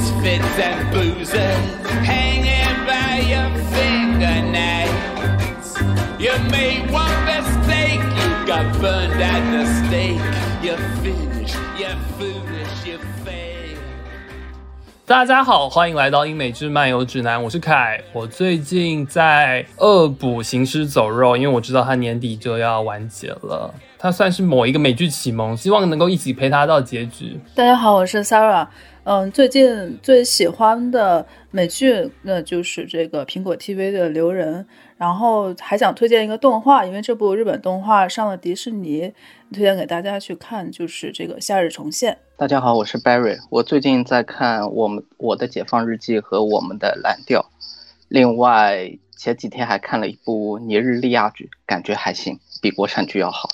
misfits and boozers hanging by your fingernails. You made one mistake, you got burned at the stake. You're finished, you're foolish, you fail. 大家好，欢迎来到英美之漫游指南，我是凯。我最近在恶补《行尸走肉》，因为我知道它年底就要完结了。它算是某一个美剧启蒙，希望能够一起陪它到结局。大家好，我是 Sarah。嗯，最近最喜欢的美剧那就是这个苹果 TV 的《留人》，然后还想推荐一个动画，因为这部日本动画上了迪士尼，推荐给大家去看，就是这个《夏日重现》。大家好，我是 Barry。我最近在看我们我的解放日记和我们的蓝调，另外前几天还看了一部尼日利亚剧，感觉还行，比国产剧要好。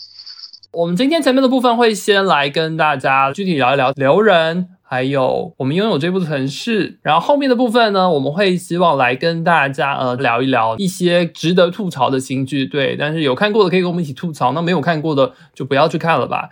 我们今天前面的部分会先来跟大家具体聊一聊《留人》。还有我们拥有这部城市，然后后面的部分呢，我们会希望来跟大家呃聊一聊一些值得吐槽的新剧，对，但是有看过的可以跟我们一起吐槽，那没有看过的就不要去看了吧。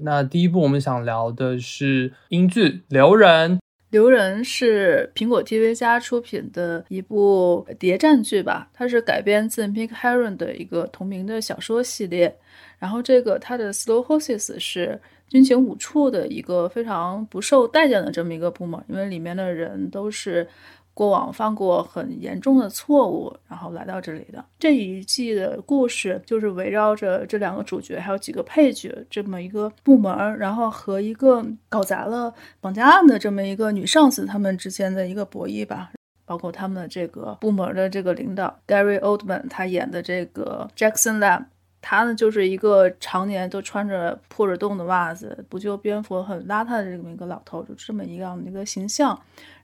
那第一部我们想聊的是英剧《留人》，《留人》是苹果 TV 加出品的一部谍战剧吧，它是改编自 Mick Heron 的一个同名的小说系列，然后这个它的 Slow Horses 是。军情五处的一个非常不受待见的这么一个部门，因为里面的人都是过往犯过很严重的错误，然后来到这里的。这一季的故事就是围绕着这两个主角还有几个配角这么一个部门，然后和一个搞砸了绑架案的这么一个女上司他们之间的一个博弈吧。包括他们的这个部门的这个领导 Gary Oldman 他演的这个 Jackson Lamb。他呢，就是一个常年都穿着破着洞的袜子、不就蝙蝠、很邋遢的这么一个老头，就这么一个样的一个形象。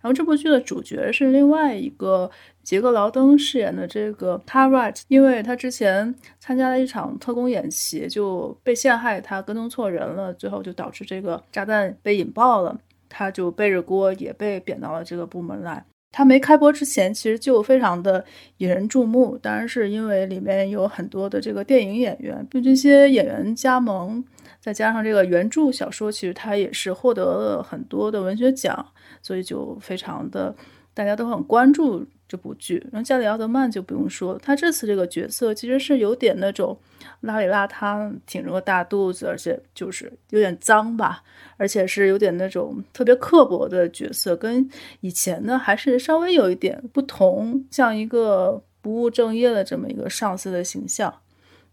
然后这部剧的主角是另外一个杰克劳登饰演的这个 Tarrant，因为他之前参加了一场特工演习，就被陷害，他跟踪错人了，最后就导致这个炸弹被引爆了，他就背着锅也被贬到了这个部门来。它没开播之前，其实就非常的引人注目。当然是因为里面有很多的这个电影演员，就这些演员加盟，再加上这个原著小说，其实它也是获得了很多的文学奖，所以就非常的大家都很关注。这部剧，然后加里奥德曼就不用说，他这次这个角色其实是有点那种邋里邋遢，挺着个大肚子，而且就是有点脏吧，而且是有点那种特别刻薄的角色，跟以前呢还是稍微有一点不同，像一个不务正业的这么一个上司的形象。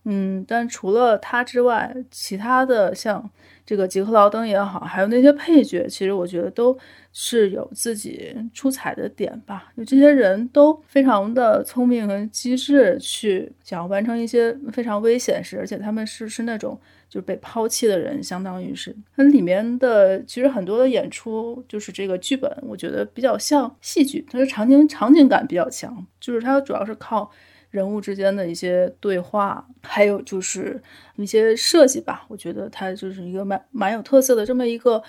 嗯，但除了他之外，其他的像。这个杰克劳登也好，还有那些配角，其实我觉得都是有自己出彩的点吧。就这些人都非常的聪明和机智，去想要完成一些非常危险事，而且他们是是那种就是被抛弃的人，相当于是它里面的其实很多的演出，就是这个剧本，我觉得比较像戏剧，它的场景场景感比较强，就是它主要是靠。人物之间的一些对话，还有就是一些设计吧，我觉得它就是一个蛮蛮有特色的这么一个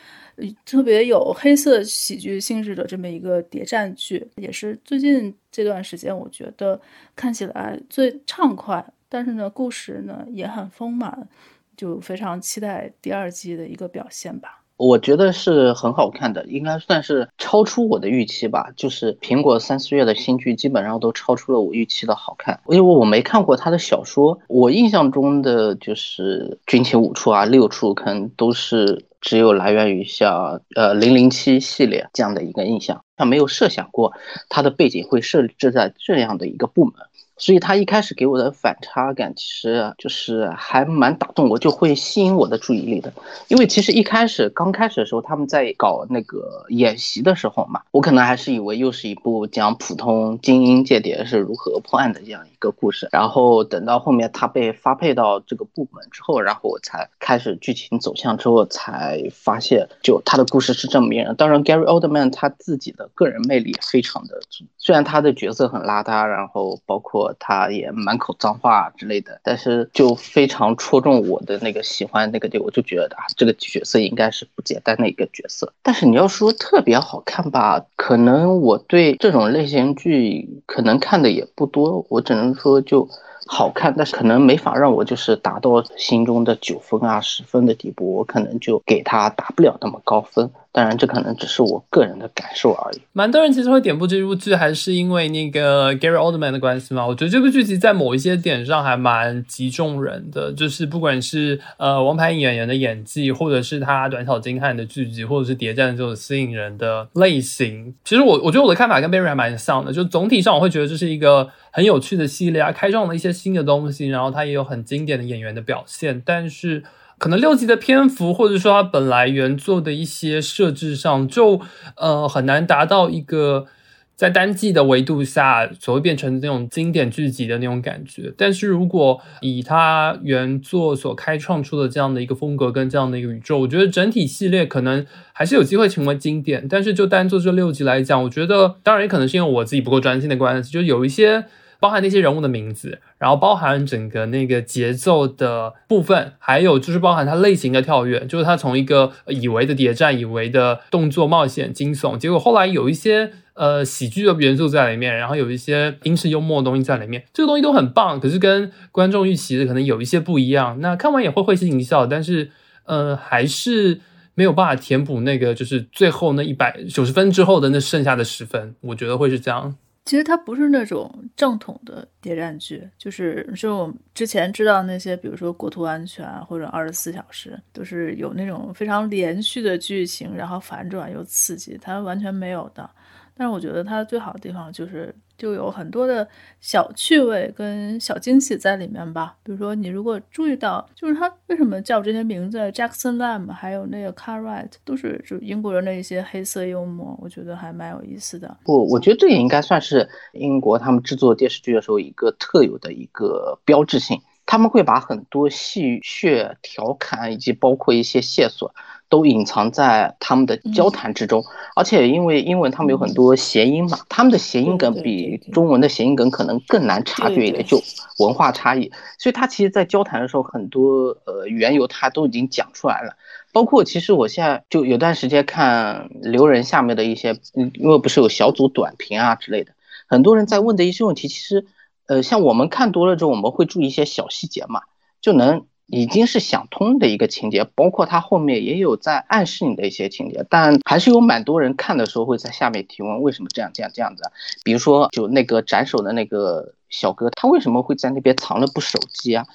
特别有黑色喜剧性质的这么一个谍战剧，也是最近这段时间我觉得看起来最畅快，但是呢，故事呢也很丰满，就非常期待第二季的一个表现吧。我觉得是很好看的，应该算是超出我的预期吧。就是苹果三四月的新剧基本上都超出了我预期的好看，因为我没看过他的小说。我印象中的就是军情五处啊、六处，可能都是只有来源于像呃零零七系列这样的一个印象，他没有设想过他的背景会设置在这样的一个部门。所以他一开始给我的反差感，其实就是还蛮打动我，就会吸引我的注意力的。因为其实一开始刚开始的时候，他们在搞那个演习的时候嘛，我可能还是以为又是一部讲普通精英间谍是如何破案的这样一个故事。然后等到后面他被发配到这个部门之后，然后我才开始剧情走向之后，才发现就他的故事是这么迷人。当然，Gary Oldman 他自己的个人魅力非常的足，虽然他的角色很邋遢，然后包括。他也满口脏话之类的，但是就非常戳中我的那个喜欢那个点，我就觉得啊，这个角色应该是不简单的一个角色。但是你要说特别好看吧，可能我对这种类型剧可能看的也不多，我只能说就好看，但是可能没法让我就是达到心中的九分啊十分的地步，我可能就给他打不了那么高分。当然，这可能只是我个人的感受而已。蛮多人其实会点播这部剧，还是因为那个 Gary Oldman 的关系嘛？我觉得这部剧集在某一些点上还蛮集中人的，就是不管是呃王牌演员的演技，或者是他短小精悍的剧集，或者是谍战这种吸引人的类型。其实我我觉得我的看法跟 Barry 还蛮像的，就总体上我会觉得这是一个很有趣的系列啊，开创了一些新的东西，然后它也有很经典的演员的表现，但是。可能六集的篇幅，或者说它本来原作的一些设置上，就呃很难达到一个在单季的维度下所谓变成那种经典剧集的那种感觉。但是如果以它原作所开创出的这样的一个风格跟这样的一个宇宙，我觉得整体系列可能还是有机会成为经典。但是就单做这六集来讲，我觉得当然也可能是因为我自己不够专心的关系，就有一些。包含那些人物的名字，然后包含整个那个节奏的部分，还有就是包含它类型的跳跃，就是它从一个以为的谍战、以为的动作冒险、惊悚，结果后来有一些呃喜剧的元素在里面，然后有一些英式幽默的东西在里面，这个东西都很棒，可是跟观众预期的可能有一些不一样。那看完也会会心一笑，但是呃还是没有办法填补那个就是最后那一百九十分之后的那剩下的十分，我觉得会是这样。其实它不是那种正统的谍战剧，就是就我们之前知道那些，比如说《国土安全》或者《二十四小时》，都是有那种非常连续的剧情，然后反转又刺激，它完全没有的。但是我觉得它最好的地方就是。就有很多的小趣味跟小惊喜在里面吧。比如说，你如果注意到，就是他为什么叫这些名字，Jackson Lamb，还有那个 Car Wright，都是就英国人的一些黑色幽默，我觉得还蛮有意思的。不，我觉得这也应该算是英国他们制作电视剧的时候一个特有的一个标志性。他们会把很多戏谑、调侃以及包括一些线索。都隐藏在他们的交谈之中，而且因为英文他们有很多谐音嘛，他们的谐音梗比中文的谐音梗可能更难察觉一点，就文化差异。所以他其实，在交谈的时候，很多呃缘由他都已经讲出来了。包括其实我现在就有段时间看留人下面的一些，因为不是有小组短评啊之类的，很多人在问的一些问题，其实呃像我们看多了之后，我们会注意一些小细节嘛，就能。已经是想通的一个情节，包括他后面也有在暗示你的一些情节，但还是有蛮多人看的时候会在下面提问为什么这样这样这样子。比如说，就那个斩首的那个小哥，他为什么会在那边藏了部手机啊？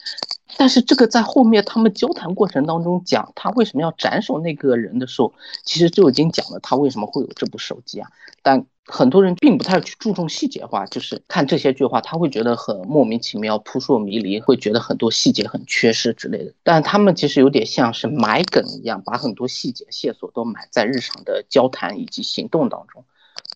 但是这个在后面他们交谈过程当中讲他为什么要斩首那个人的时候，其实就已经讲了他为什么会有这部手机啊。但很多人并不太去注重细节化，就是看这些句话，他会觉得很莫名其妙、扑朔迷离，会觉得很多细节很缺失之类的。但他们其实有点像是埋梗一样，把很多细节线索都埋在日常的交谈以及行动当中。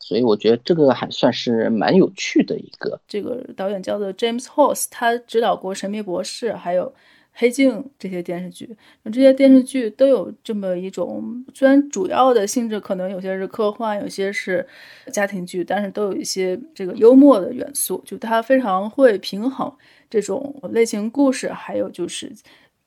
所以我觉得这个还算是蛮有趣的一个。这个导演叫做 James Horse，他指导过《神秘博士》还有《黑镜》这些电视剧。这些电视剧都有这么一种，虽然主要的性质可能有些是科幻，有些是家庭剧，但是都有一些这个幽默的元素。就他非常会平衡这种类型故事，还有就是。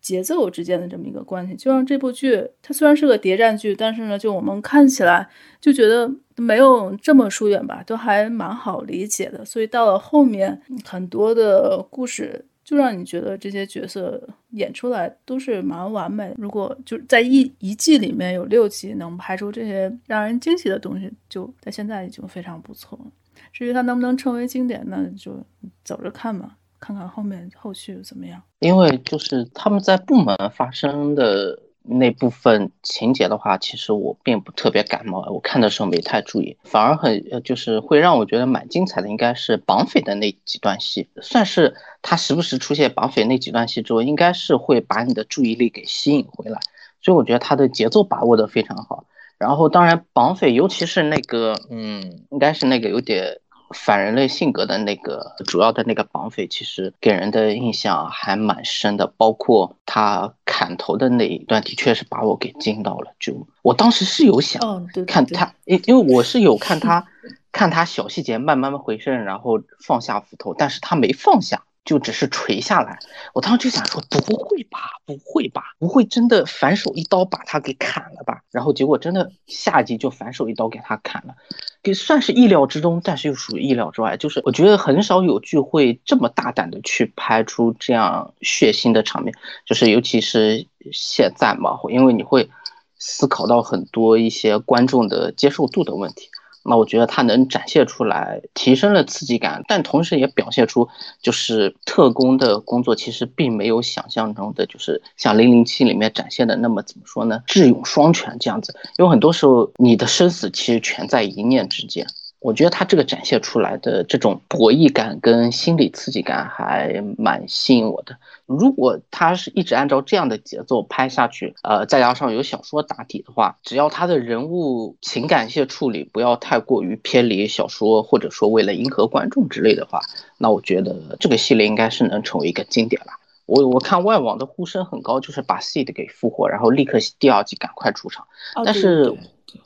节奏之间的这么一个关系，就让这部剧它虽然是个谍战剧，但是呢，就我们看起来就觉得没有这么疏远吧，都还蛮好理解的。所以到了后面，很多的故事就让你觉得这些角色演出来都是蛮完美。如果就是在一一季里面有六集能拍出这些让人惊喜的东西，就在现在已经非常不错了。至于它能不能成为经典，那就走着看吧。看看后面后续怎么样？因为就是他们在部门发生的那部分情节的话，其实我并不特别感冒，我看的时候没太注意，反而很就是会让我觉得蛮精彩的，应该是绑匪的那几段戏，算是他时不时出现绑匪那几段戏之后，应该是会把你的注意力给吸引回来，所以我觉得他的节奏把握的非常好。然后当然绑匪，尤其是那个嗯，应该是那个有点。反人类性格的那个主要的那个绑匪，其实给人的印象还蛮深的。包括他砍头的那一段，的确是把我给惊到了。就我当时是有想看他，因因为我是有看他 看他小细节慢慢回身，然后放下斧头，但是他没放下。就只是垂下来，我当时就想说，不会吧，不会吧，不会真的反手一刀把他给砍了吧？然后结果真的下集就反手一刀给他砍了，给算是意料之中，但是又属于意料之外。就是我觉得很少有剧会这么大胆的去拍出这样血腥的场面，就是尤其是现在嘛，因为你会思考到很多一些观众的接受度的问题。那我觉得他能展现出来，提升了刺激感，但同时也表现出，就是特工的工作其实并没有想象中的，就是像《零零七》里面展现的那么怎么说呢，智勇双全这样子。有很多时候，你的生死其实全在一念之间。我觉得他这个展现出来的这种博弈感跟心理刺激感还蛮吸引我的。如果他是一直按照这样的节奏拍下去，呃，再加上有小说打底的话，只要他的人物情感线处理不要太过于偏离小说，或者说为了迎合观众之类的话，那我觉得这个系列应该是能成为一个经典了。我我看外网的呼声很高，就是把 Seed 给复活，然后立刻第二季赶快出场，但是。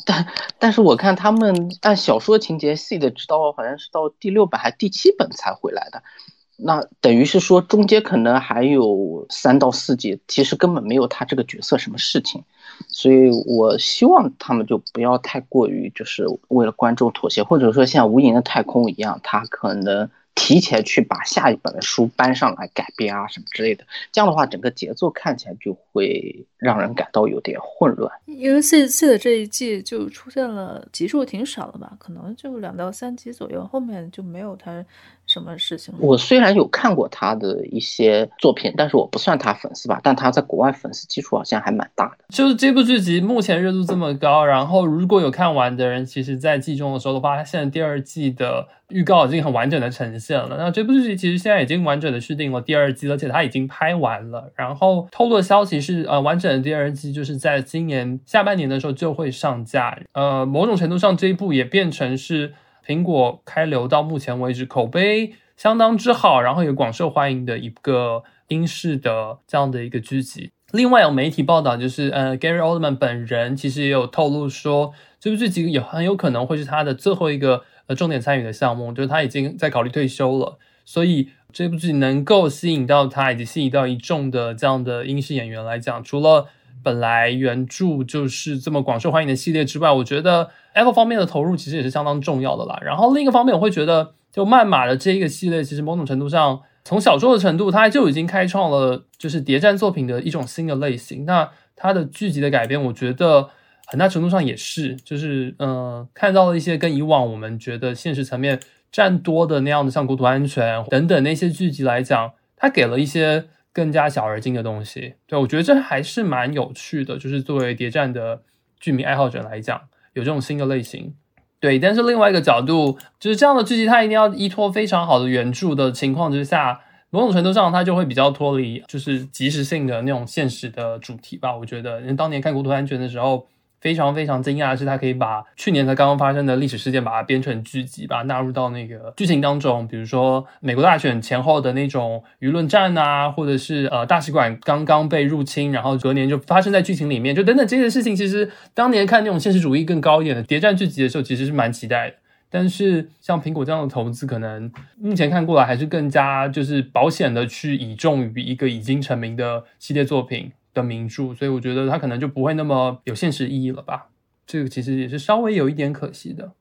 但但是我看他们按小说情节细的，直到好像是到第六本还第七本才回来的，那等于是说中间可能还有三到四集，其实根本没有他这个角色什么事情，所以我希望他们就不要太过于就是为了观众妥协，或者说像无垠的太空一样，他可能。提前去把下一本的书搬上来改编啊什么之类的，这样的话整个节奏看起来就会让人感到有点混乱。因为 C C 的这一季就出现了集数挺少的吧，可能就两到三集左右，后面就没有他。什么事情？我虽然有看过他的一些作品，但是我不算他粉丝吧。但他在国外粉丝基础好像还蛮大的。就是这部剧集目前热度这么高，然后如果有看完的人，其实在季中的时候的话，他现在第二季的预告已经很完整的呈现了。那这部剧集其实现在已经完整的续订了第二季，而且他已经拍完了。然后透露的消息是，呃，完整的第二季就是在今年下半年的时候就会上架。呃，某种程度上这一部也变成是。苹果开流到目前为止口碑相当之好，然后也广受欢迎的一个英式的这样的一个剧集。另外有媒体报道，就是呃，Gary Oldman 本人其实也有透露说，这部剧集也很有可能会是他的最后一个呃重点参与的项目，就是他已经在考虑退休了。所以这部剧能够吸引到他，以及吸引到一众的这样的英式演员来讲，除了本来原著就是这么广受欢迎的系列之外，我觉得 Apple 方面的投入其实也是相当重要的啦。然后另一个方面，我会觉得，就漫马的这一个系列，其实某种程度上，从小说的程度，它就已经开创了就是谍战作品的一种新的类型。那它的剧集的改编，我觉得很大程度上也是，就是嗯，看到了一些跟以往我们觉得现实层面占多的那样的，像国土安全等等那些剧集来讲，它给了一些。更加小而精的东西，对我觉得这还是蛮有趣的。就是作为谍战的剧迷爱好者来讲，有这种新的类型，对。但是另外一个角度，就是这样的剧集，它一定要依托非常好的原著的情况之下，某种程度上它就会比较脱离，就是即时性的那种现实的主题吧。我觉得，因为当年看《国土安全》的时候。非常非常惊讶的是，他可以把去年才刚刚发生的历史事件，把它编成剧集，把它纳入到那个剧情当中。比如说美国大选前后的那种舆论战啊，或者是呃大使馆刚刚被入侵，然后隔年就发生在剧情里面，就等等这些事情。其实当年看那种现实主义更高一点的谍战剧集的时候，其实是蛮期待的。但是像苹果这样的投资，可能目前看过来还是更加就是保险的去倚重于一个已经成名的系列作品。的名著，所以我觉得它可能就不会那么有现实意义了吧？这个其实也是稍微有一点可惜的。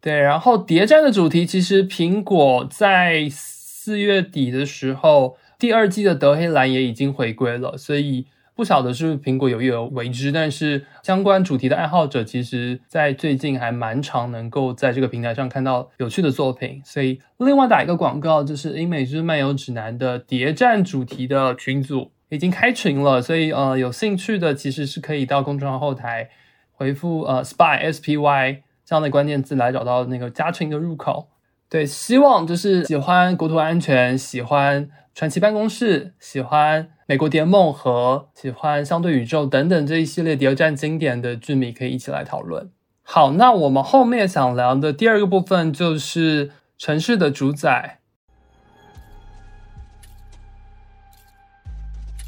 对，然后谍战的主题，其实苹果在四月底的时候，第二季的德黑兰也已经回归了，所以不晓得是不是苹果有意而为之，但是相关主题的爱好者，其实在最近还蛮常能够在这个平台上看到有趣的作品。所以另外打一个广告，就是《英美之漫游指南》的谍战主题的群组。已经开群了，所以呃，有兴趣的其实是可以到公众号后台回复呃 spy s p y 这样的关键字来找到那个加群的入口。对，希望就是喜欢国土安全、喜欢传奇办公室、喜欢美国谍梦和喜欢相对宇宙等等这一系列谍战经典的剧迷可以一起来讨论。好，那我们后面想聊的第二个部分就是城市的主宰。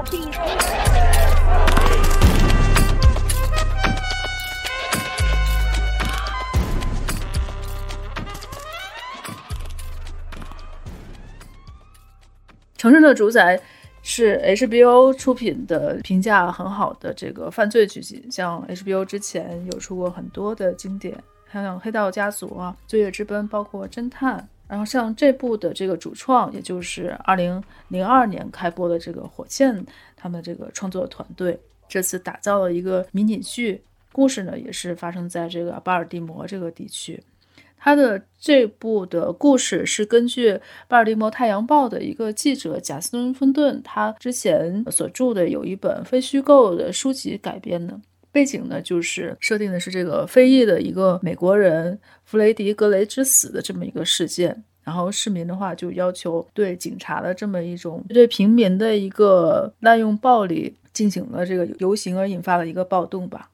狗屁！城市的主宰是 HBO 出品的，评价很好的这个犯罪剧集，像 HBO 之前有出过很多的经典，像《黑道家族》啊，《罪恶之奔》，包括侦探。然后像这部的这个主创，也就是二零零二年开播的这个火线，他们这个创作团队这次打造了一个迷你剧，故事呢也是发生在这个巴尔的摩这个地区。他的这部的故事是根据《巴尔的摩太阳报》的一个记者贾斯敦·芬顿他之前所著的有一本非虚构的书籍改编的。背景呢，就是设定的是这个非裔的一个美国人弗雷迪·格雷之死的这么一个事件。然后市民的话就要求对警察的这么一种对平民的一个滥用暴力进行了这个游行，而引发了一个暴动吧。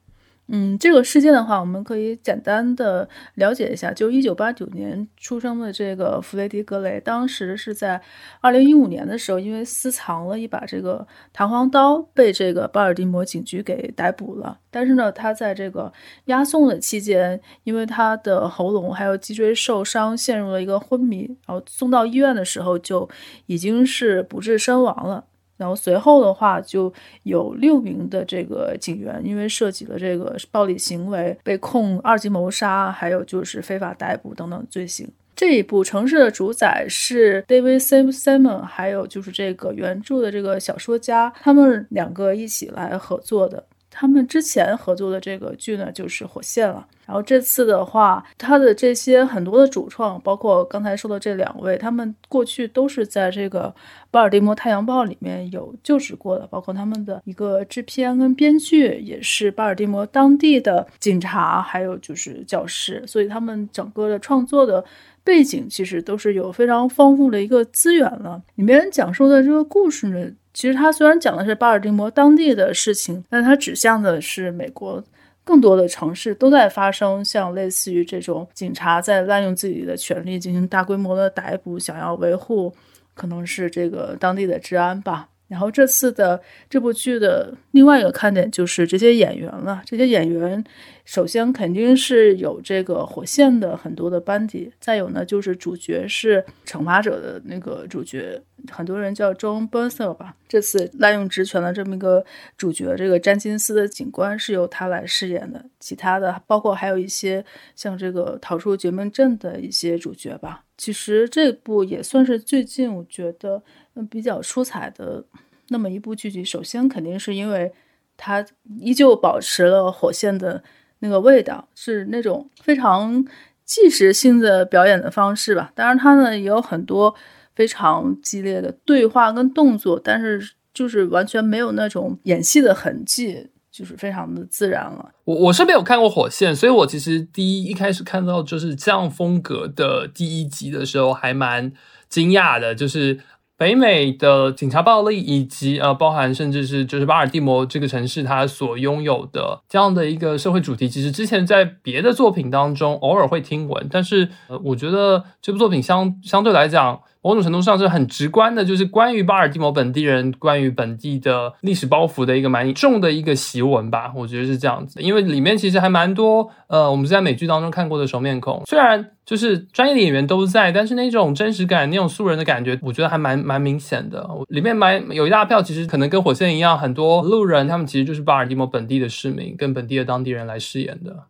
嗯，这个事件的话，我们可以简单的了解一下。就一九八九年出生的这个弗雷迪·格雷，当时是在二零一五年的时候，因为私藏了一把这个弹簧刀，被这个巴尔的摩警局给逮捕了。但是呢，他在这个押送的期间，因为他的喉咙还有脊椎受伤，陷入了一个昏迷，然后送到医院的时候就已经是不治身亡了。然后随后的话，就有六名的这个警员因为涉及了这个暴力行为，被控二级谋杀，还有就是非法逮捕等等罪行。这一部城市的主宰是 David Simon，还有就是这个原著的这个小说家，他们两个一起来合作的。他们之前合作的这个剧呢，就是《火线》了。然后这次的话，他的这些很多的主创，包括刚才说的这两位，他们过去都是在这个《巴尔的摩太阳报》里面有就职过的，包括他们的一个制片跟编剧也是巴尔的摩当地的警察，还有就是教师，所以他们整个的创作的背景其实都是有非常丰富的一个资源了。里面讲述的这个故事呢。其实它虽然讲的是巴尔的摩当地的事情，但它指向的是美国更多的城市都在发生像类似于这种警察在滥用自己的权利进行大规模的逮捕，想要维护可能是这个当地的治安吧。然后这次的这部剧的另外一个看点就是这些演员了。这些演员首先肯定是有这个火线的很多的班底，再有呢就是主角是惩罚者的那个主角，很多人叫 John b u r s e l 吧。这次滥用职权的这么一个主角，这个詹金斯的警官是由他来饰演的。其他的包括还有一些像这个逃出绝命镇的一些主角吧。其实这部也算是最近我觉得。比较出彩的那么一部剧集，首先肯定是因为它依旧保持了火线的那个味道，是那种非常即时性的表演的方式吧。当然，它呢也有很多非常激烈的对话跟动作，但是就是完全没有那种演戏的痕迹，就是非常的自然了。我我是没有看过火线，所以我其实第一一开始看到就是这样风格的第一集的时候，还蛮惊讶的，就是。北美的警察暴力，以及呃，包含甚至是就是巴尔的摩这个城市它所拥有的这样的一个社会主题，其实之前在别的作品当中偶尔会听闻，但是呃，我觉得这部作品相相对来讲。某种程度上是很直观的，就是关于巴尔的摩本地人、关于本地的历史包袱的一个蛮重的一个檄文吧，我觉得是这样子。因为里面其实还蛮多，呃，我们在美剧当中看过的熟面孔，虽然就是专业的演员都在，但是那种真实感、那种素人的感觉，我觉得还蛮蛮明显的。里面蛮有一大票，其实可能跟火线一样，很多路人他们其实就是巴尔的摩本地的市民，跟本地的当地人来饰演的。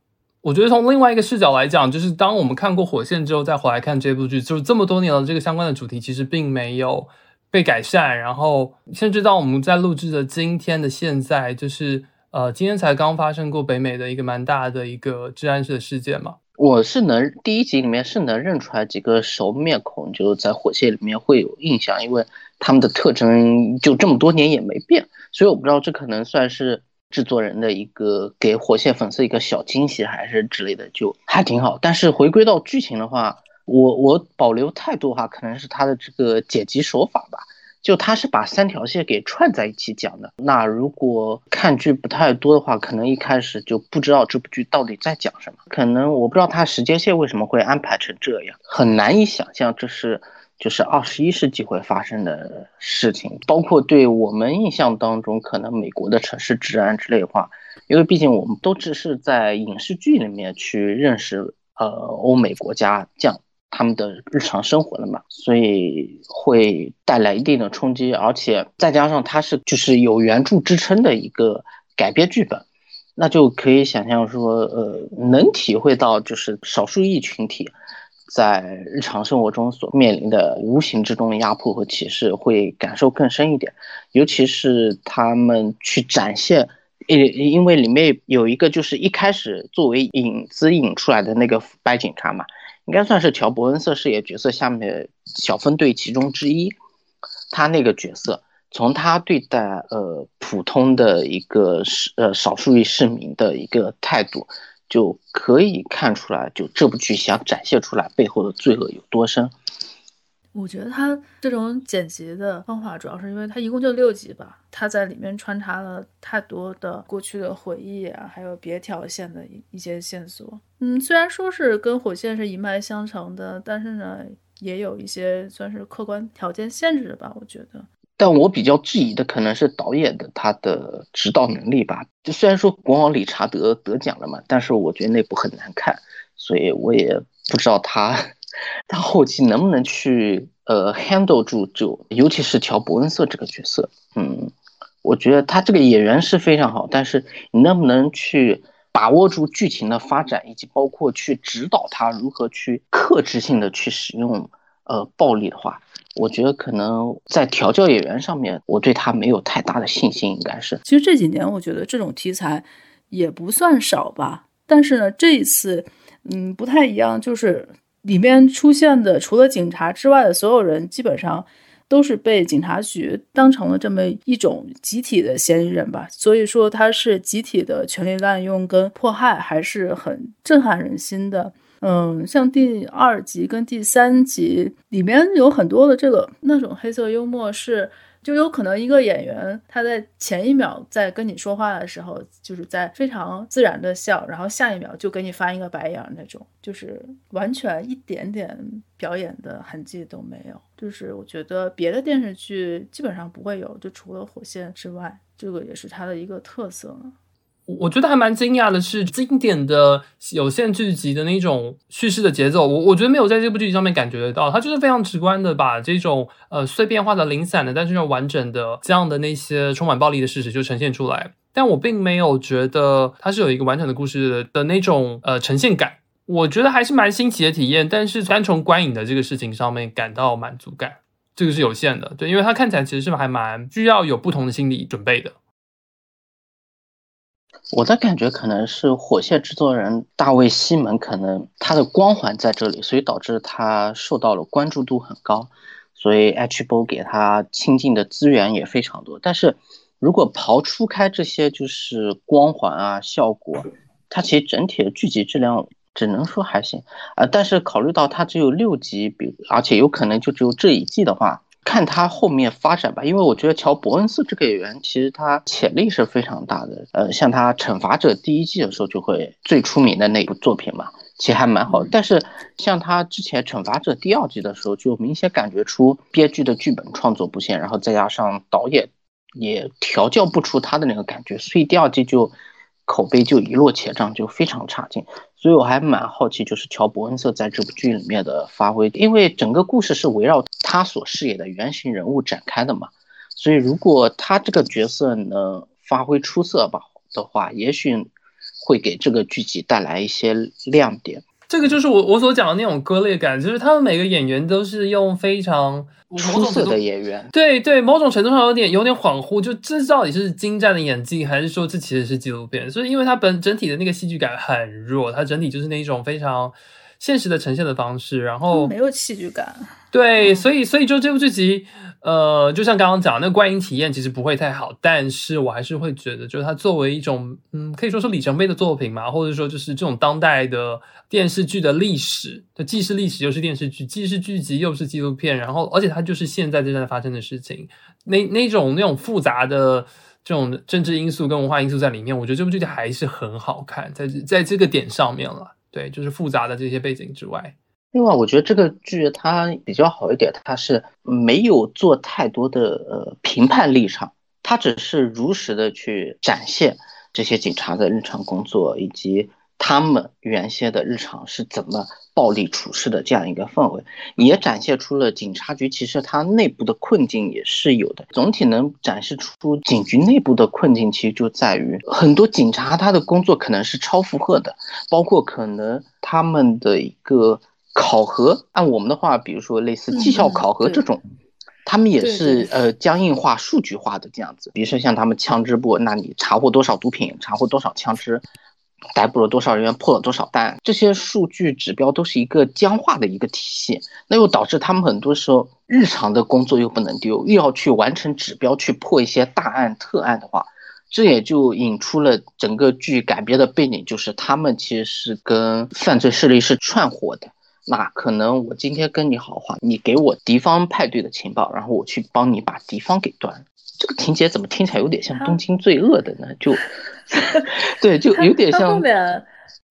我觉得从另外一个视角来讲，就是当我们看过《火线》之后，再回来看这部剧，就是这么多年了，这个相关的主题其实并没有被改善。然后，甚至到我们在录制的今天的现在，就是呃，今天才刚发生过北美的一个蛮大的一个治安式的事件嘛。我是能第一集里面是能认出来几个熟面孔，就是在《火线》里面会有印象，因为他们的特征就这么多年也没变，所以我不知道这可能算是。制作人的一个给火线粉丝一个小惊喜，还是之类的，就还挺好。但是回归到剧情的话，我我保留态度的话，可能是他的这个剪辑手法吧。就他是把三条线给串在一起讲的。那如果看剧不太多的话，可能一开始就不知道这部剧到底在讲什么。可能我不知道他时间线为什么会安排成这样，很难以想象这是就是二十一世纪会发生的事情，包括对我们印象当中可能美国的城市治安之类的话，因为毕竟我们都只是在影视剧里面去认识呃欧美国家这样他们的日常生活的嘛，所以会带来一定的冲击，而且再加上它是就是有原著支撑的一个改编剧本，那就可以想象说呃能体会到就是少数裔群体。在日常生活中所面临的无形之中的压迫和歧视，会感受更深一点。尤其是他们去展现，因因为里面有一个就是一开始作为影子引出来的那个白警察嘛，应该算是乔伯恩瑟饰演角色下面的小分队其中之一。他那个角色，从他对待呃普通的一个市呃少数裔市民的一个态度。就可以看出来，就这部剧想展现出来背后的罪恶有多深。我觉得他这种剪辑的方法，主要是因为他一共就六集吧，他在里面穿插了太多的过去的回忆啊，还有别条线的一一些线索。嗯，虽然说是跟火线是一脉相承的，但是呢，也有一些算是客观条件限制的吧，我觉得。但我比较质疑的可能是导演的他的指导能力吧。就虽然说国王理查德得奖了嘛，但是我觉得那部很难看，所以我也不知道他他后期能不能去呃 handle 住，就尤其是乔伯恩瑟这个角色。嗯，我觉得他这个演员是非常好，但是你能不能去把握住剧情的发展，以及包括去指导他如何去克制性的去使用呃暴力的话。我觉得可能在调教演员上面，我对他没有太大的信心，应该是。其实这几年我觉得这种题材也不算少吧，但是呢，这一次，嗯，不太一样，就是里面出现的除了警察之外的所有人，基本上都是被警察局当成了这么一种集体的嫌疑人吧。所以说，他是集体的权力滥用跟迫害，还是很震撼人心的。嗯，像第二集跟第三集里面有很多的这个那种黑色幽默，是就有可能一个演员他在前一秒在跟你说话的时候，就是在非常自然的笑，然后下一秒就给你翻一个白眼那种，就是完全一点点表演的痕迹都没有。就是我觉得别的电视剧基本上不会有，就除了火线之外，这个也是它的一个特色。我觉得还蛮惊讶的是，经典的有限剧集的那种叙事的节奏，我我觉得没有在这部剧集上面感觉得到。它就是非常直观的把这种呃碎片化的、零散的，但是又完整的这样的那些充满暴力的事实就呈现出来。但我并没有觉得它是有一个完整的故事的那种呃呈现感。我觉得还是蛮新奇的体验，但是单从观影的这个事情上面感到满足感，这个是有限的。对，因为它看起来其实是还蛮需要有不同的心理准备的。我的感觉可能是火线制作人大卫西蒙，可能他的光环在这里，所以导致他受到了关注度很高，所以 HBO 给他倾尽的资源也非常多。但是如果刨出开这些就是光环啊效果，它其实整体的剧集质量只能说还行啊。但是考虑到它只有六集，比而且有可能就只有这一季的话。看他后面发展吧，因为我觉得乔伯恩斯这个演员其实他潜力是非常大的。呃，像他《惩罚者》第一季的时候就会最出名的那部作品嘛，其实还蛮好。但是像他之前《惩罚者》第二季的时候，就明显感觉出编剧的剧本创作不限，然后再加上导演也调教不出他的那个感觉，所以第二季就口碑就一落千丈，就非常差劲。所以我还蛮好奇，就是乔伯恩瑟在这部剧里面的发挥，因为整个故事是围绕他所饰演的原型人物展开的嘛。所以如果他这个角色能发挥出色吧的话，也许会给这个剧集带来一些亮点。这个就是我我所讲的那种割裂感，就是他们每个演员都是用非常出色的演员，对对，某种程度上有点有点恍惚，就这到底是精湛的演技，还是说这其实是纪录片？所以因为它本整体的那个戏剧感很弱，它整体就是那一种非常现实的呈现的方式，然后没有戏剧感。对，所以所以就这部剧集。呃，就像刚刚讲，那观影体验其实不会太好，但是我还是会觉得，就是它作为一种，嗯，可以说是里程碑的作品嘛，或者说就是这种当代的电视剧的历史，它既是历史又是电视剧，既是剧集又是纪录片，然后而且它就是现在正在发生的事情，那那种那种复杂的这种政治因素跟文化因素在里面，我觉得这部剧集还是很好看，在在这个点上面了，对，就是复杂的这些背景之外。另外，我觉得这个剧它比较好一点，它是没有做太多的呃评判立场，它只是如实的去展现这些警察的日常工作以及他们原先的日常是怎么暴力处事的这样一个氛围，也展现出了警察局其实它内部的困境也是有的。总体能展示出警局内部的困境，其实就在于很多警察他的工作可能是超负荷的，包括可能他们的一个。考核按我们的话，比如说类似绩效考核这种，他们也是呃僵硬化、数据化的这样子。比如说像他们枪支部，那你查获多少毒品，查获多少枪支，逮捕了多少人员，破了多少单，这些数据指标都是一个僵化的一个体系。那又导致他们很多时候日常的工作又不能丢，又要去完成指标，去破一些大案特案的话，这也就引出了整个剧改编的背景，就是他们其实是跟犯罪势力是串伙的。那可能我今天跟你好话，你给我敌方派对的情报，然后我去帮你把敌方给端。这个情节怎么听起来有点像《东京罪恶》的呢？就，对，就有点像。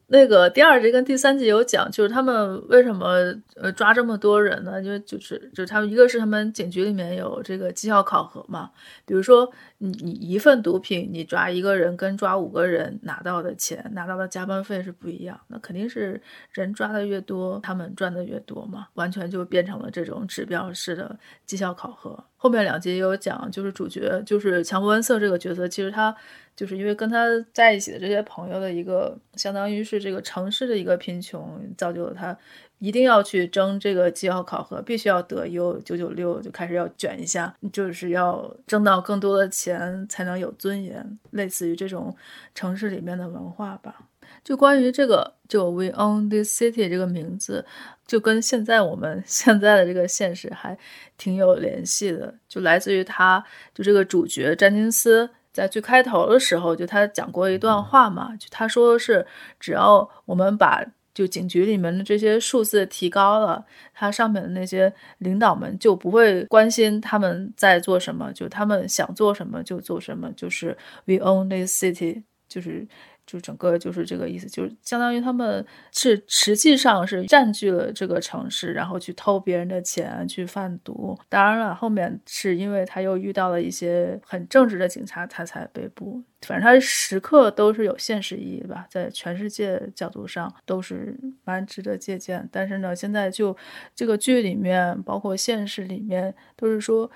那个第二集跟第三集有讲，就是他们为什么呃抓这么多人呢？因为就是就是他们一个是他们警局里面有这个绩效考核嘛，比如说你你一份毒品你抓一个人跟抓五个人拿到的钱拿到的加班费是不一样，那肯定是人抓的越多，他们赚的越多嘛，完全就变成了这种指标式的绩效考核。后面两集也有讲，就是主角就是强伯恩瑟这个角色，其实他。就是因为跟他在一起的这些朋友的一个，相当于是这个城市的一个贫穷，造就了他一定要去争这个绩效考核，必须要得优九九六，就开始要卷一下，就是要挣到更多的钱才能有尊严，类似于这种城市里面的文化吧。就关于这个就 We Own This City 这个名字，就跟现在我们 现在的这个现实还挺有联系的，就来自于他就这个主角詹金斯。在最开头的时候，就他讲过一段话嘛，就他说是，只要我们把就警局里面的这些数字提高了，他上面的那些领导们就不会关心他们在做什么，就他们想做什么就做什么，就是 we own this city，就是。就整个就是这个意思，就是相当于他们是实际上是占据了这个城市，然后去偷别人的钱去贩毒。当然了，后面是因为他又遇到了一些很正直的警察，他才被捕。反正他时刻都是有现实意义吧，在全世界角度上都是蛮值得借鉴。但是呢，现在就这个剧里面，包括现实里面，都是说。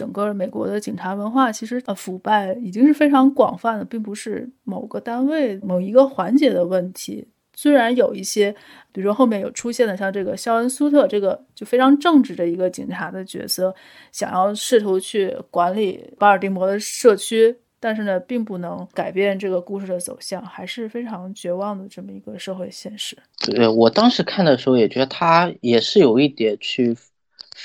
整个美国的警察文化其实呃腐败已经是非常广泛的，并不是某个单位某一个环节的问题。虽然有一些，比如说后面有出现的像这个肖恩·苏特这个就非常正直的一个警察的角色，想要试图去管理巴尔的摩的社区，但是呢，并不能改变这个故事的走向，还是非常绝望的这么一个社会现实。对我当时看的时候也觉得他也是有一点去。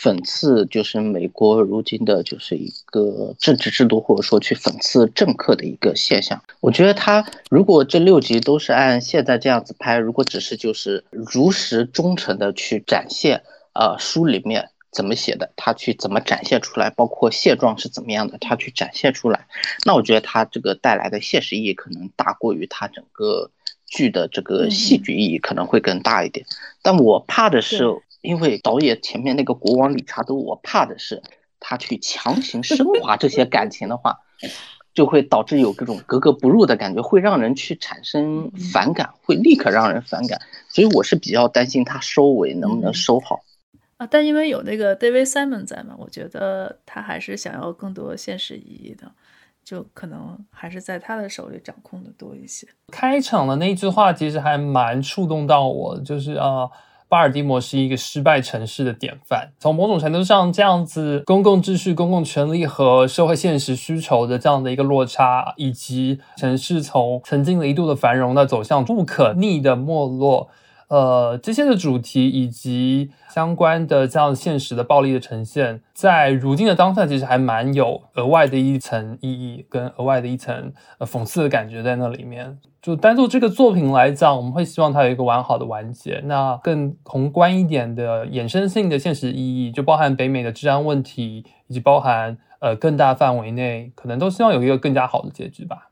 讽刺就是美国如今的，就是一个政治制度，或者说去讽刺政客的一个现象。我觉得他如果这六集都是按现在这样子拍，如果只是就是如实忠诚的去展现，呃，书里面怎么写的，他去怎么展现出来，包括现状是怎么样的，他去展现出来，那我觉得他这个带来的现实意义可能大过于他整个剧的这个戏剧意义可能会更大一点。但我怕的是。因为导演前面那个国王理查德，我怕的是他去强行 升华这些感情的话，就会导致有这种格格不入的感觉，会让人去产生反感，会立刻让人反感。所以我是比较担心他收尾能不能收好啊。但因为有那个 David Simon 在嘛，我觉得他还是想要更多现实意义的，就可能还是在他的手里掌控的多一些。开场的那句话其实还蛮触动到我，就是啊。巴尔的摩是一个失败城市的典范。从某种程度上，这样子公共秩序、公共权利和社会现实需求的这样的一个落差，以及城市从曾经的一度的繁荣那走向不可逆的没落，呃，这些的主题以及相关的这样现实的暴力的呈现，在如今的当下，其实还蛮有额外的一层意义跟额外的一层呃讽刺的感觉在那里面。就单做这个作品来讲，我们会希望它有一个完好的完结。那更宏观一点的衍生性的现实意义，就包含北美的治安问题，以及包含呃更大范围内，可能都希望有一个更加好的结局吧。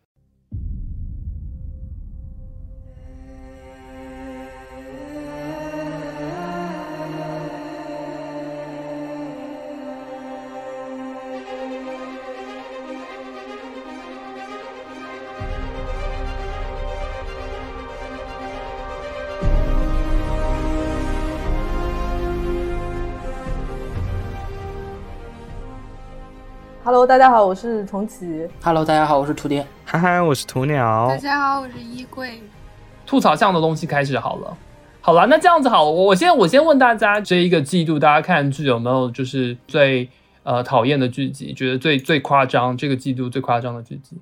Hello，大家好，我是重启。Hello，大家好，我是图爹。嗨嗨，我是鸵鸟。大家好，我是衣柜。吐槽向的东西开始好了。好了，那这样子好了，我我先我先问大家，这一个季度大家看剧有没有就是最呃讨厌的剧集，觉得最最夸张，这个季度最夸张的剧集？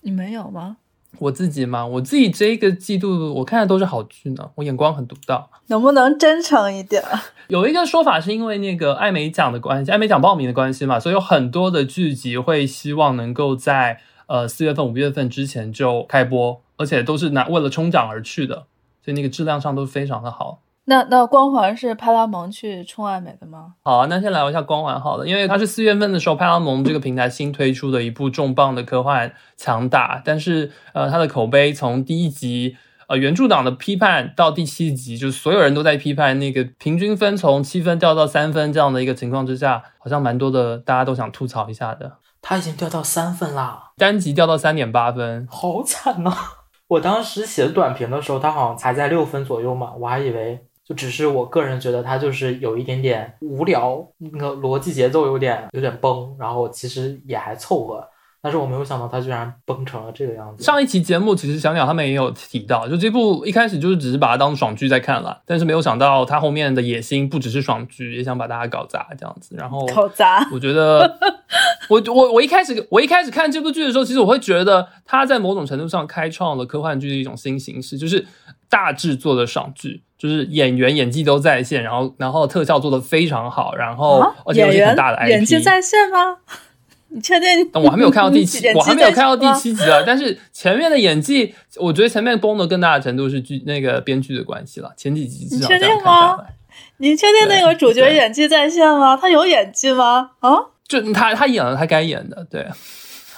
你没有吗？我自己嘛，我自己这个季度我看的都是好剧呢，我眼光很独到。能不能真诚一点？有一个说法是因为那个艾美奖的关系，艾美奖报名的关系嘛，所以有很多的剧集会希望能够在呃四月份、五月份之前就开播，而且都是拿为了冲奖而去的，所以那个质量上都非常的好。那那光环是派拉蒙去冲爱美的吗？好啊，那先聊一下光环好了，因为它是四月份的时候派拉蒙这个平台新推出的一部重磅的科幻强打，但是呃它的口碑从第一集呃原著党的批判到第七集，就是所有人都在批判那个平均分从七分掉到三分这样的一个情况之下，好像蛮多的大家都想吐槽一下的。他已经掉到三分啦，单集掉到三点八分，好惨呐、我当时写短评的时候，他好像才在六分左右嘛，我还以为就只是我个人觉得它就是有一点点无聊，那个逻辑节奏有点有点崩，然后其实也还凑合，但是我没有想到他居然崩成了这个样子。上一期节目其实小鸟他们也有提到，就这部一开始就是只是把它当爽剧在看了，但是没有想到他后面的野心不只是爽剧，也想把大家搞砸这样子。然后搞砸，我觉得我我我一开始我一开始看这部剧的时候，其实我会觉得他在某种程度上开创了科幻剧的一种新形式，就是大制作的爽剧。就是演员演技都在线，然后然后特效做的非常好，然后、啊、而且有些很大的 IP，演技在线吗？你确定？我还没有看到第七，我还没有看到第七集啊。但是前面的演技，我觉得前面崩的更大的程度是剧那个编剧的关系了。前几集至少你确定吗？你确定那个主角演技在线吗？他有演技吗？啊？就他他演了他该演的，对。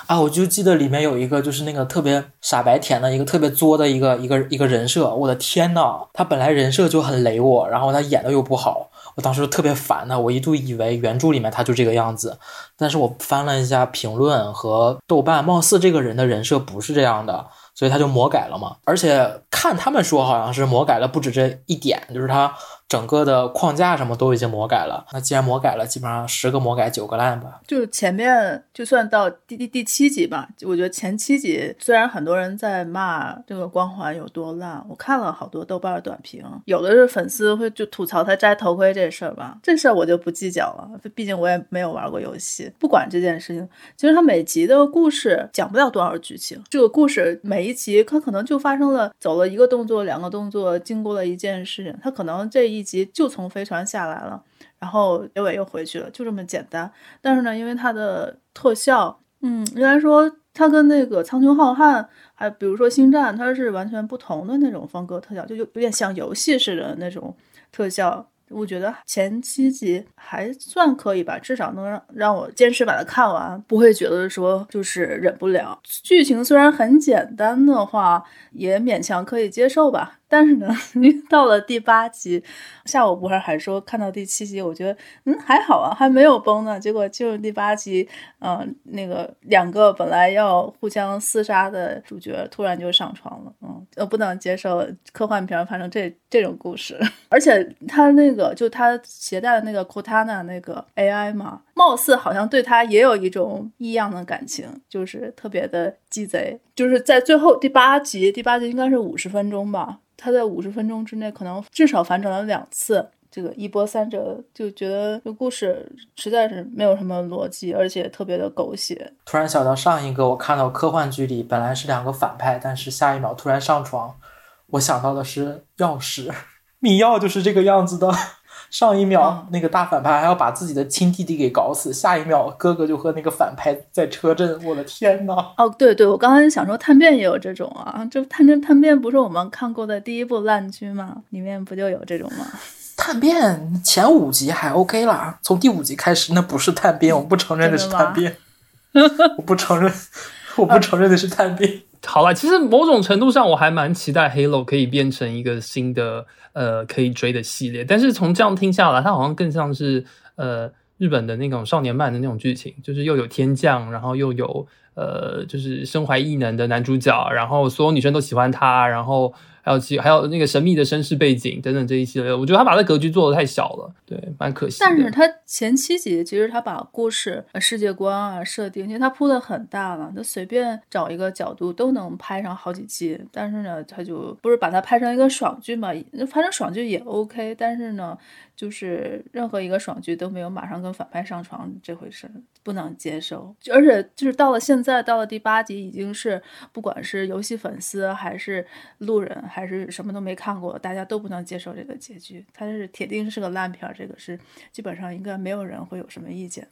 啊，我就记得里面有一个就是那个特别傻白甜的一个特别作的一个一个一个人设，我的天呐，他本来人设就很雷我，然后他演的又不好，我当时特别烦他，我一度以为原著里面他就这个样子，但是我翻了一下评论和豆瓣，貌似这个人的人设不是这样的，所以他就魔改了嘛，而且看他们说好像是魔改了不止这一点，就是他。整个的框架什么都已经魔改了，那既然魔改了，基本上十个魔改九个烂吧。就前面就算到第第第七集吧，我觉得前七集虽然很多人在骂这个光环有多烂，我看了好多豆瓣短评，有的是粉丝会就吐槽他摘头盔这事儿吧，这事儿我就不计较了，毕竟我也没有玩过游戏。不管这件事情，其实他每集的故事讲不了多少剧情，这个故事每一集他可能就发生了走了一个动作、两个动作，经过了一件事情，他可能这一。一集就从飞船下来了，然后结尾又回去了，就这么简单。但是呢，因为它的特效，嗯，应该说它跟那个《苍穹浩瀚》还比如说《星战》，它是完全不同的那种风格特效，就有有点像游戏似的那种特效。我觉得前七集还算可以吧，至少能让让我坚持把它看完，不会觉得说就是忍不了。剧情虽然很简单的话，也勉强可以接受吧。但是呢，到了第八集，下午不是还说看到第七集，我觉得嗯还好啊，还没有崩呢。结果进入第八集，嗯、那个两个本来要互相厮杀的主角突然就上床了，嗯，我不能接受科幻片发生这这种故事。而且他那个就他携带的那个 Cortana 那个 AI 嘛，貌似好像对他也有一种异样的感情，就是特别的鸡贼。就是在最后第八集，第八集应该是五十分钟吧。他在五十分钟之内可能至少反转了两次，这个一波三折，就觉得这故事实在是没有什么逻辑，而且特别的狗血。突然想到上一个我看到科幻剧里本来是两个反派，但是下一秒突然上床，我想到的是钥匙，密钥就是这个样子的。上一秒那个大反派还要把自己的亲弟弟给搞死，下一秒哥哥就和那个反派在车震，我的天呐！哦，对对，我刚才想说《探变》也有这种啊，这《探探探变》不是我们看过的第一部烂剧吗？里面不就有这种吗？探变前五集还 OK 啦，从第五集开始那不是探变，我不承认那是探变，我不承认，我不承认的是探病。好了，其实某种程度上我还蛮期待 Halo 可以变成一个新的呃可以追的系列，但是从这样听下来，它好像更像是呃日本的那种少年漫的那种剧情，就是又有天降，然后又有呃，就是身怀异能的男主角，然后所有女生都喜欢他，然后还有其还有那个神秘的身世背景等等这一系列，我觉得他把这格局做的太小了，对，蛮可惜。但是他前七集其实他把故事、世界观啊设定，其实他铺的很大了，他随便找一个角度都能拍上好几季。但是呢，他就不是把它拍成一个爽剧嘛？拍成爽剧也 OK，但是呢，就是任何一个爽剧都没有马上跟反派上床这回事，不能接受。而且就是到了现在，到了第八集，已经是不管是游戏粉丝还是路人，还是什么都没看过，大家都不能接受这个结局。它是铁定是个烂片，这个是基本上应该没有人会有什么意见。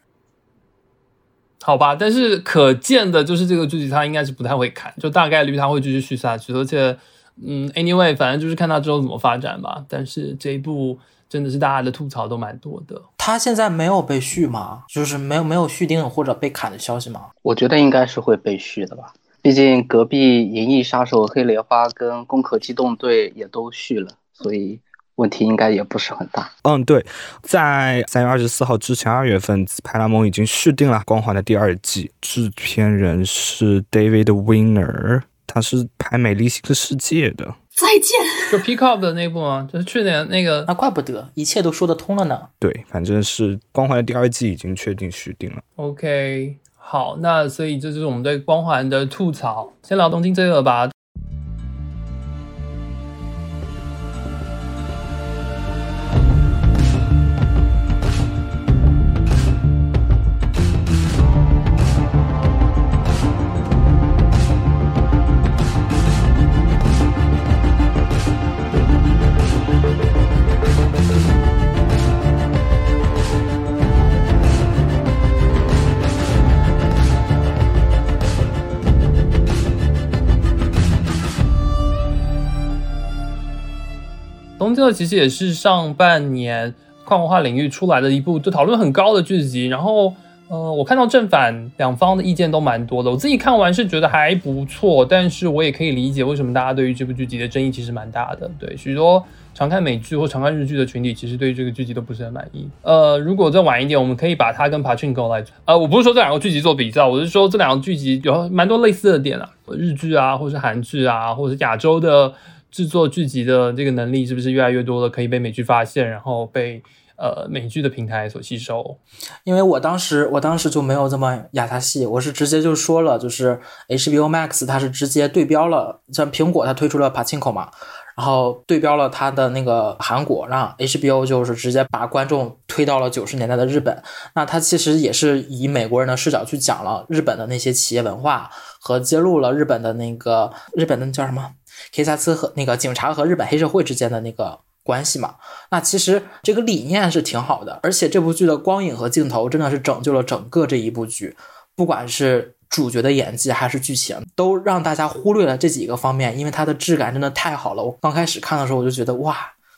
好吧，但是可见的就是这个剧集他应该是不太会看，就大概率他会继续续下去，而且，嗯，anyway，反正就是看他之后怎么发展吧。但是这一部真的是大家的吐槽都蛮多的。他现在没有被续吗？就是没有没有续订或者被砍的消息吗？我觉得应该是会被续的吧，毕竟隔壁《银翼杀手》《黑莲花》跟《攻壳机动队》也都续了，所以问题应该也不是很大。嗯，对，在三月二十四号之前，二月份派拉蒙已经续订了《光环》的第二季，制片人是 David Winner，他是拍《美丽新的世界》的。再见。就 Pickup 的那部吗？就是去年那个，那怪不得一切都说得通了呢。对，反正是《光环》的第二季已经确定续订了。OK，好，那所以这就是我们对光环的吐槽。先聊东京这个吧。东京的其实也是上半年跨文化领域出来的一部就讨论很高的剧集，然后呃，我看到正反两方的意见都蛮多的，我自己看完是觉得还不错，但是我也可以理解为什么大家对于这部剧集的争议其实蛮大的。对，许多常看美剧或常看日剧的群体，其实对于这个剧集都不是很满意。呃，如果再晚一点，我们可以把它跟 Pachinko 来，呃，我不是说这两个剧集做比较，我是说这两个剧集有蛮多类似的点啊，日剧啊，或是韩剧啊，或者是亚洲的。制作剧集的这个能力是不是越来越多了？可以被美剧发现，然后被呃美剧的平台所吸收？因为我当时我当时就没有这么亚他戏，我是直接就说了，就是 HBO Max 它是直接对标了，像苹果它推出了 Pachinko 嘛，然后对标了它的那个韩国，让 HBO 就是直接把观众推到了九十年代的日本。那它其实也是以美国人的视角去讲了日本的那些企业文化，和揭露了日本的那个日本的叫什么？黑萨斯和那个警察和日本黑社会之间的那个关系嘛，那其实这个理念是挺好的，而且这部剧的光影和镜头真的是拯救了整个这一部剧，不管是主角的演技还是剧情，都让大家忽略了这几个方面，因为它的质感真的太好了。我刚开始看的时候我就觉得哇，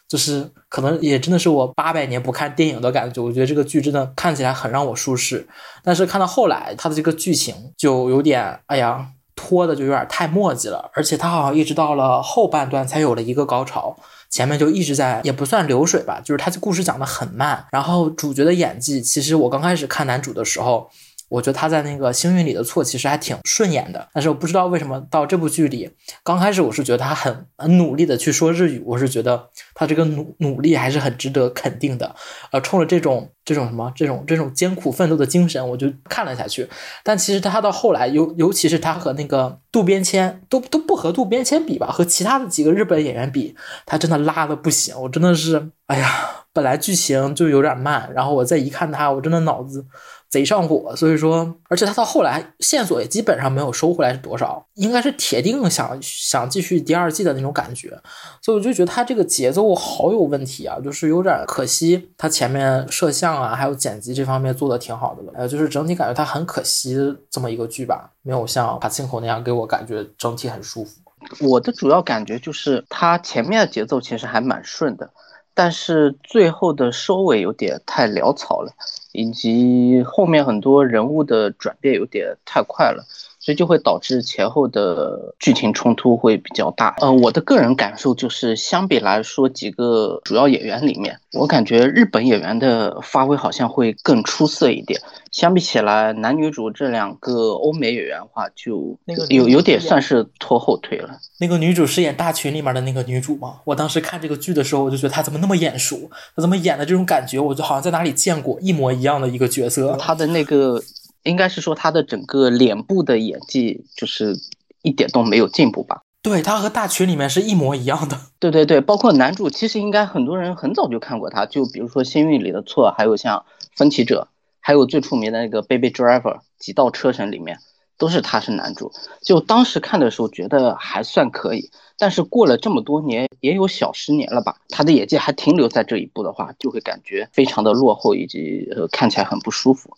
就是可能也真的是我八百年不看电影的感觉，我觉得这个剧真的看起来很让我舒适，但是看到后来它的这个剧情就有点哎呀。拖的就有点太墨迹了，而且他好像一直到了后半段才有了一个高潮，前面就一直在也不算流水吧，就是他这故事讲的很慢，然后主角的演技，其实我刚开始看男主的时候，我觉得他在那个星运里的错其实还挺顺眼的，但是我不知道为什么到这部剧里，刚开始我是觉得他很很努力的去说日语，我是觉得他这个努努力还是很值得肯定的，呃，冲着这种这种什么这种这种艰苦奋斗的精神，我就看了下去。但其实他到后来，尤尤其是他和那个渡边谦都都不和渡边谦比吧，和其他的几个日本演员比，他真的拉的不行。我真的是，哎呀，本来剧情就有点慢，然后我再一看他，我真的脑子贼上火。所以说，而且他到后来线索也基本上没有收回来是多少，应该是铁定想想继续第二季的那种感觉。所以我就觉得他这个节奏好有问题啊，就是有点可惜。他前面摄像啊，还有剪辑这方面做的挺好的了，呃，就是整体感觉他很可惜这么一个剧吧，没有像帕辛口那样给我感觉整体很舒服。我的主要感觉就是他前面的节奏其实还蛮顺的，但是最后的收尾有点太潦草了，以及后面很多人物的转变有点太快了。所以就会导致前后的剧情冲突会比较大。呃，我的个人感受就是，相比来说，几个主要演员里面，我感觉日本演员的发挥好像会更出色一点。相比起来，男女主这两个欧美演员的话，就那个有有点算是拖后腿了。那个女主是演大群里面的那个女主吗？我当时看这个剧的时候，我就觉得她怎么那么眼熟，她怎么演的这种感觉，我就好像在哪里见过一模一样的一个角色。她的那个。应该是说他的整个脸部的演技就是一点都没有进步吧？对他和大群里面是一模一样的。对对对，包括男主，其实应该很多人很早就看过他，就比如说《幸运里的错》，还有像《分歧者》，还有最出名的那个《Baby Driver》极道车神里面，都是他是男主。就当时看的时候觉得还算可以，但是过了这么多年，也有小十年了吧，他的演技还停留在这一步的话，就会感觉非常的落后，以及呃看起来很不舒服。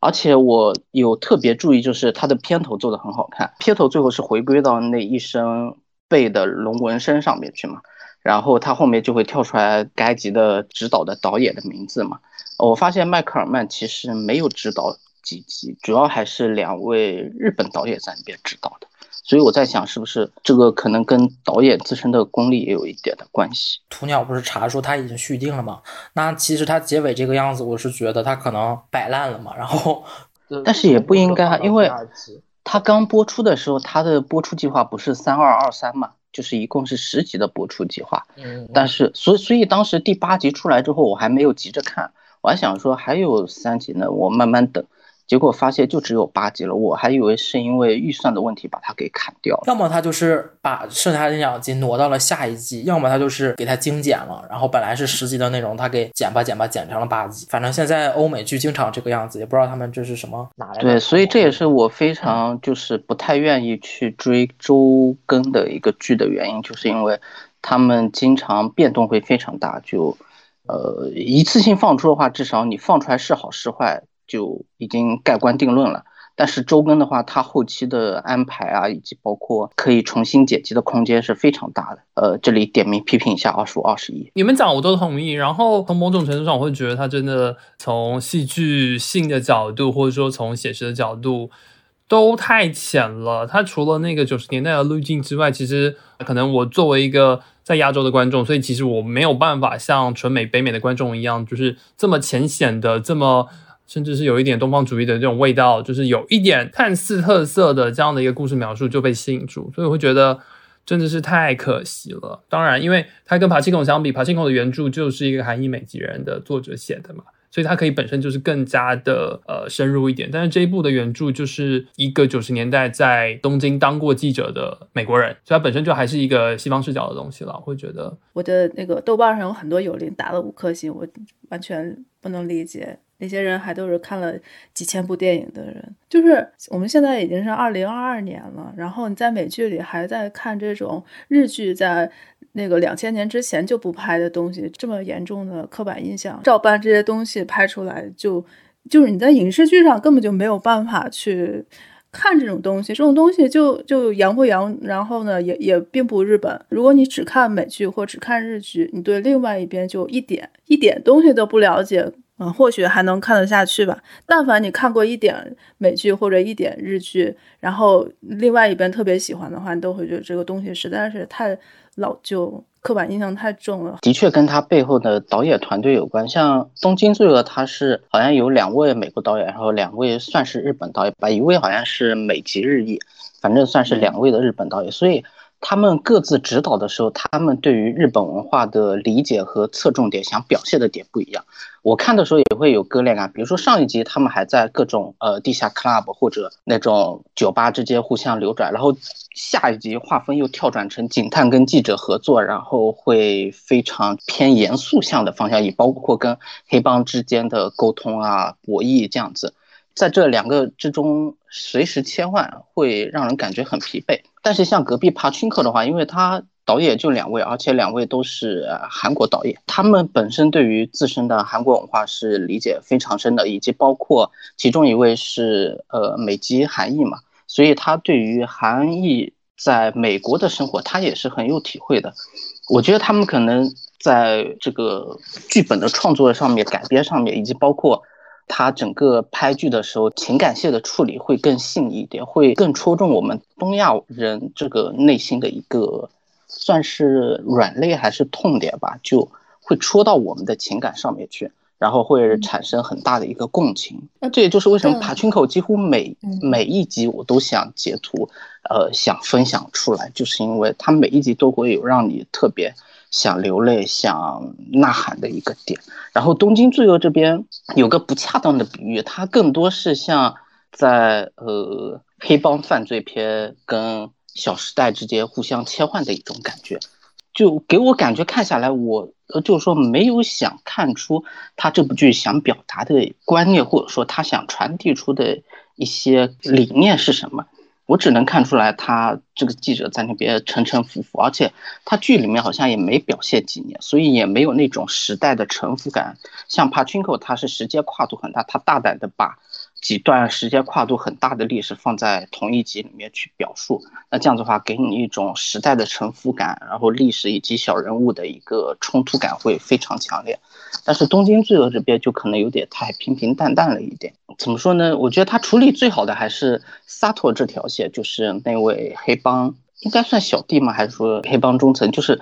而且我有特别注意，就是它的片头做的很好看，片头最后是回归到那一身背的龙纹身上面去嘛，然后它后面就会跳出来该集的指导的导演的名字嘛。我发现迈克尔曼其实没有指导几集，主要还是两位日本导演在那边指导的。所以我在想，是不是这个可能跟导演自身的功力也有一点的关系？屠鸟不是查说他已经续订了吗？那其实他结尾这个样子，我是觉得他可能摆烂了嘛。然后，但是也不应该，因为他刚播出的时候，他的播出计划不是三二二三嘛，就是一共是十集的播出计划。嗯。但是，所以所以当时第八集出来之后，我还没有急着看，我还想说还有三集呢，我慢慢等。结果发现就只有八集了，我还以为是因为预算的问题把它给砍掉了。要么他就是把剩下的那两集挪到了下一季，要么他就是给它精简了，然后本来是十集的内容，他给剪吧剪吧剪成了八集。反正现在欧美剧经常这个样子，也不知道他们这是什么哪来的。对，所以这也是我非常就是不太愿意去追周更的一个剧的原因，就是因为他们经常变动会非常大。就呃一次性放出的话，至少你放出来是好是坏。就已经盖棺定论了，但是周更的话，它后期的安排啊，以及包括可以重新剪辑的空间是非常大的。呃，这里点名批评一下二十五、二十一，你们讲我都同意。然后从某种程度上，我会觉得它真的从戏剧性的角度，或者说从写实的角度，都太浅了。它除了那个九十年代的滤镜之外，其实可能我作为一个在亚洲的观众，所以其实我没有办法像纯美北美的观众一样，就是这么浅显的这么。甚至是有一点东方主义的这种味道，就是有一点看似特色的这样的一个故事描述就被吸引住，所以我会觉得真的是太可惜了。当然，因为它跟爬青孔相比，爬青孔的原著就是一个韩裔美籍人的作者写的嘛，所以它可以本身就是更加的呃深入一点。但是这一部的原著就是一个九十年代在东京当过记者的美国人，所以它本身就还是一个西方视角的东西了。我会觉得我的那个豆瓣上有很多友邻打了五颗星，我完全不能理解。那些人还都是看了几千部电影的人，就是我们现在已经是二零二二年了，然后你在美剧里还在看这种日剧，在那个两千年之前就不拍的东西，这么严重的刻板印象，照搬这些东西拍出来，就就是你在影视剧上根本就没有办法去看这种东西，这种东西就就洋不洋，然后呢也也并不日本。如果你只看美剧或只看日剧，你对另外一边就一点一点东西都不了解。嗯，或许还能看得下去吧。但凡你看过一点美剧或者一点日剧，然后另外一边特别喜欢的话，你都会觉得这个东西实在是太老旧，刻板印象太重了。的确，跟他背后的导演团队有关。像《东京罪恶》，他是好像有两位美国导演，然后两位算是日本导演吧，一位好像是美籍日裔，反正算是两位的日本导演。所以。他们各自指导的时候，他们对于日本文化的理解和侧重点、想表现的点不一样。我看的时候也会有割裂感，比如说上一集他们还在各种呃地下 club 或者那种酒吧之间互相流转，然后下一集画风又跳转成警探跟记者合作，然后会非常偏严肃向的方向，也包括跟黑帮之间的沟通啊、博弈这样子。在这两个之中随时切换，会让人感觉很疲惫。但是像隔壁帕钦克的话，因为他导演就两位，而且两位都是韩国导演，他们本身对于自身的韩国文化是理解非常深的，以及包括其中一位是呃美籍韩裔嘛，所以他对于韩裔在美国的生活，他也是很有体会的。我觉得他们可能在这个剧本的创作上面、改编上面，以及包括。他整个拍剧的时候情感线的处理会更细腻一点，会更戳中我们东亚人这个内心的一个算是软肋还是痛点吧，就会戳到我们的情感上面去。然后会产生很大的一个共情，那这也就是为什么爬群口几乎每每一集我都想截图，呃，想分享出来，就是因为它每一集都会有让你特别想流泪、想呐喊的一个点。然后《东京罪恶》这边有个不恰当的比喻，它更多是像在呃黑帮犯罪片跟《小时代》之间互相切换的一种感觉。就给我感觉看下来，我呃就是说没有想看出他这部剧想表达的观念，或者说他想传递出的一些理念是什么。我只能看出来他这个记者在那边沉沉浮浮，而且他剧里面好像也没表现几年，所以也没有那种时代的沉浮感。像帕 a 克他是时间跨度很大，他大胆的把。几段时间跨度很大的历史放在同一集里面去表述，那这样子的话，给你一种时代的沉浮感，然后历史以及小人物的一个冲突感会非常强烈。但是东京罪恶这边就可能有点太平平淡淡了一点。怎么说呢？我觉得他处理最好的还是萨托这条线，就是那位黑帮，应该算小弟吗？还是说黑帮中层？就是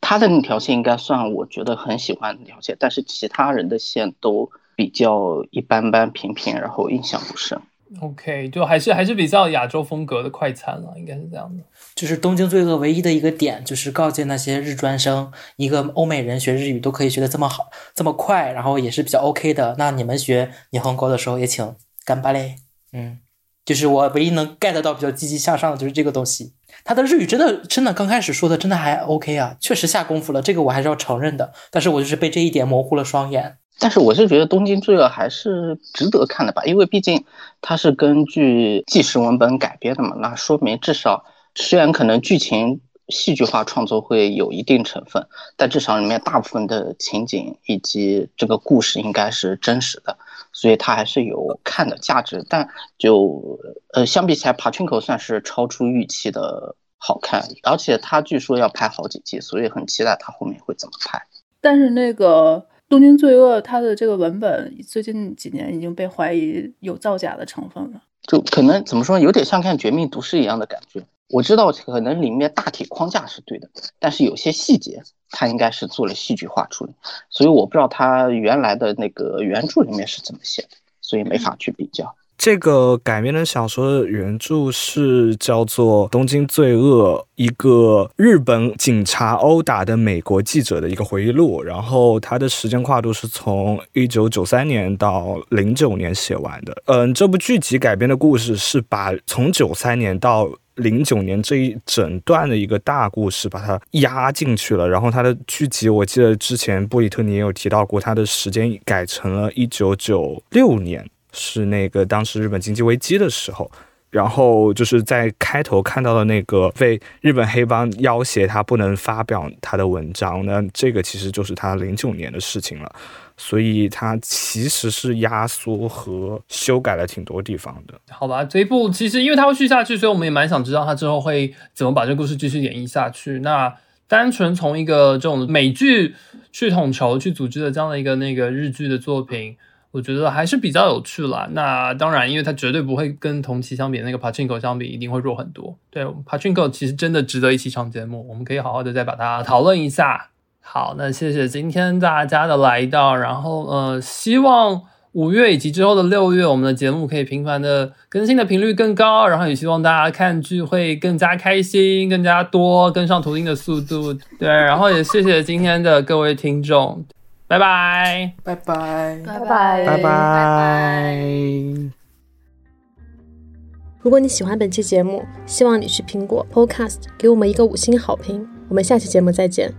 他的那条线应该算我觉得很喜欢那条线，但是其他人的线都。比较一般般、平平，然后印象不深。OK，就还是还是比较亚洲风格的快餐了，应该是这样的。就是《东京罪恶》唯一的一个点，就是告诫那些日专生，一个欧美人学日语都可以学的这么好、这么快，然后也是比较 OK 的。那你们学霓虹沟的时候也请干巴嘞。嗯，就是我唯一能 get 到比较积极向上的就是这个东西。他的日语真的真的刚开始说的真的还 OK 啊，确实下功夫了，这个我还是要承认的。但是我就是被这一点模糊了双眼。但是我是觉得《东京罪恶》还是值得看的吧，因为毕竟它是根据纪实文本改编的嘛，那说明至少虽然可能剧情戏剧化创作会有一定成分，但至少里面大部分的情景以及这个故事应该是真实的，所以它还是有看的价值。但就呃相比起来，《爬群口》算是超出预期的好看，而且它据说要拍好几季，所以很期待它后面会怎么拍。但是那个。《东京罪恶》它的这个文本最近几年已经被怀疑有造假的成分了，就可能怎么说，有点像看《绝命毒师》一样的感觉。我知道可能里面大体框架是对的，但是有些细节它应该是做了戏剧化处理，所以我不知道它原来的那个原著里面是怎么写的，所以没法去比较。这个改编的小说的原著是叫做《东京罪恶》，一个日本警察殴打的美国记者的一个回忆录。然后它的时间跨度是从一九九三年到零九年写完的。嗯，这部剧集改编的故事是把从九三年到零九年这一整段的一个大故事把它压进去了。然后它的剧集，我记得之前布里特尼也有提到过，它的时间改成了一九九六年。是那个当时日本经济危机的时候，然后就是在开头看到的那个被日本黑帮要挟他不能发表他的文章，那这个其实就是他零九年的事情了，所以他其实是压缩和修改了挺多地方的。好吧，这一部其实因为它会续下去，所以我们也蛮想知道他之后会怎么把这个故事继续演绎下去。那单纯从一个这种美剧去统筹去组织的这样的一个那个日剧的作品。我觉得还是比较有趣啦。那当然，因为它绝对不会跟同期相比，那个 Pachinko 相比，一定会弱很多。对，Pachinko 其实真的值得一起上节目，我们可以好好的再把它讨论一下。好，那谢谢今天大家的来到，然后呃，希望五月以及之后的六月，我们的节目可以频繁的更新的频率更高，然后也希望大家看剧会更加开心、更加多，跟上图钉的速度。对，然后也谢谢今天的各位听众。拜拜，拜拜，拜拜，拜拜。如果你喜欢本期节目，希望你去苹果 Podcast 给我们一个五星好评。我们下期节目再见。